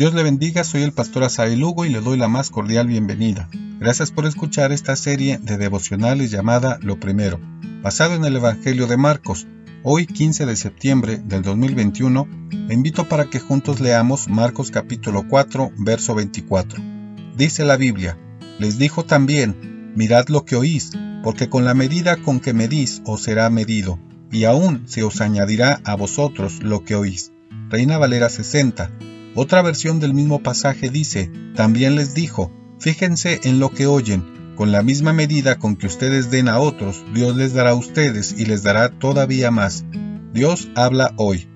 Dios le bendiga, soy el pastor Asael Lugo y le doy la más cordial bienvenida. Gracias por escuchar esta serie de devocionales llamada Lo Primero, basado en el Evangelio de Marcos. Hoy, 15 de septiembre del 2021, le invito para que juntos leamos Marcos capítulo 4, verso 24. Dice la Biblia, les dijo también, mirad lo que oís, porque con la medida con que medís os será medido, y aún se os añadirá a vosotros lo que oís. Reina Valera 60 otra versión del mismo pasaje dice, también les dijo, fíjense en lo que oyen, con la misma medida con que ustedes den a otros, Dios les dará a ustedes y les dará todavía más. Dios habla hoy.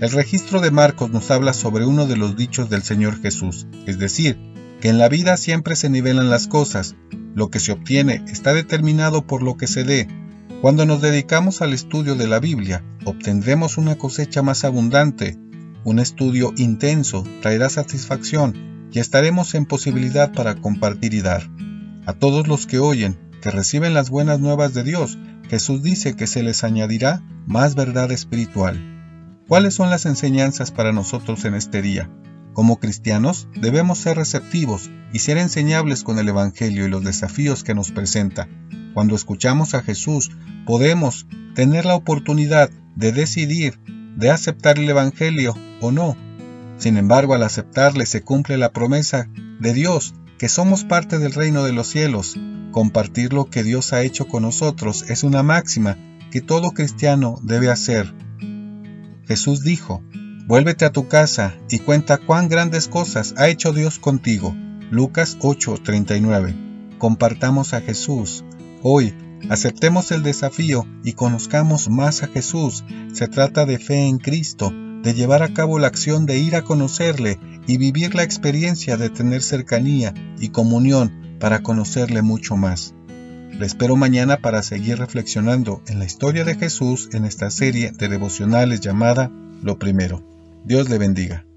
El registro de Marcos nos habla sobre uno de los dichos del Señor Jesús, es decir, que en la vida siempre se nivelan las cosas, lo que se obtiene está determinado por lo que se dé. Cuando nos dedicamos al estudio de la Biblia, obtendremos una cosecha más abundante, un estudio intenso traerá satisfacción y estaremos en posibilidad para compartir y dar. A todos los que oyen, que reciben las buenas nuevas de Dios, Jesús dice que se les añadirá más verdad espiritual. ¿Cuáles son las enseñanzas para nosotros en este día? Como cristianos debemos ser receptivos y ser enseñables con el Evangelio y los desafíos que nos presenta. Cuando escuchamos a Jesús podemos tener la oportunidad de decidir de aceptar el Evangelio o no. Sin embargo, al aceptarle se cumple la promesa de Dios, que somos parte del reino de los cielos. Compartir lo que Dios ha hecho con nosotros es una máxima que todo cristiano debe hacer. Jesús dijo, Vuélvete a tu casa y cuenta cuán grandes cosas ha hecho Dios contigo. Lucas 8:39. Compartamos a Jesús. Hoy Aceptemos el desafío y conozcamos más a Jesús. Se trata de fe en Cristo, de llevar a cabo la acción de ir a conocerle y vivir la experiencia de tener cercanía y comunión para conocerle mucho más. Le espero mañana para seguir reflexionando en la historia de Jesús en esta serie de devocionales llamada Lo Primero. Dios le bendiga.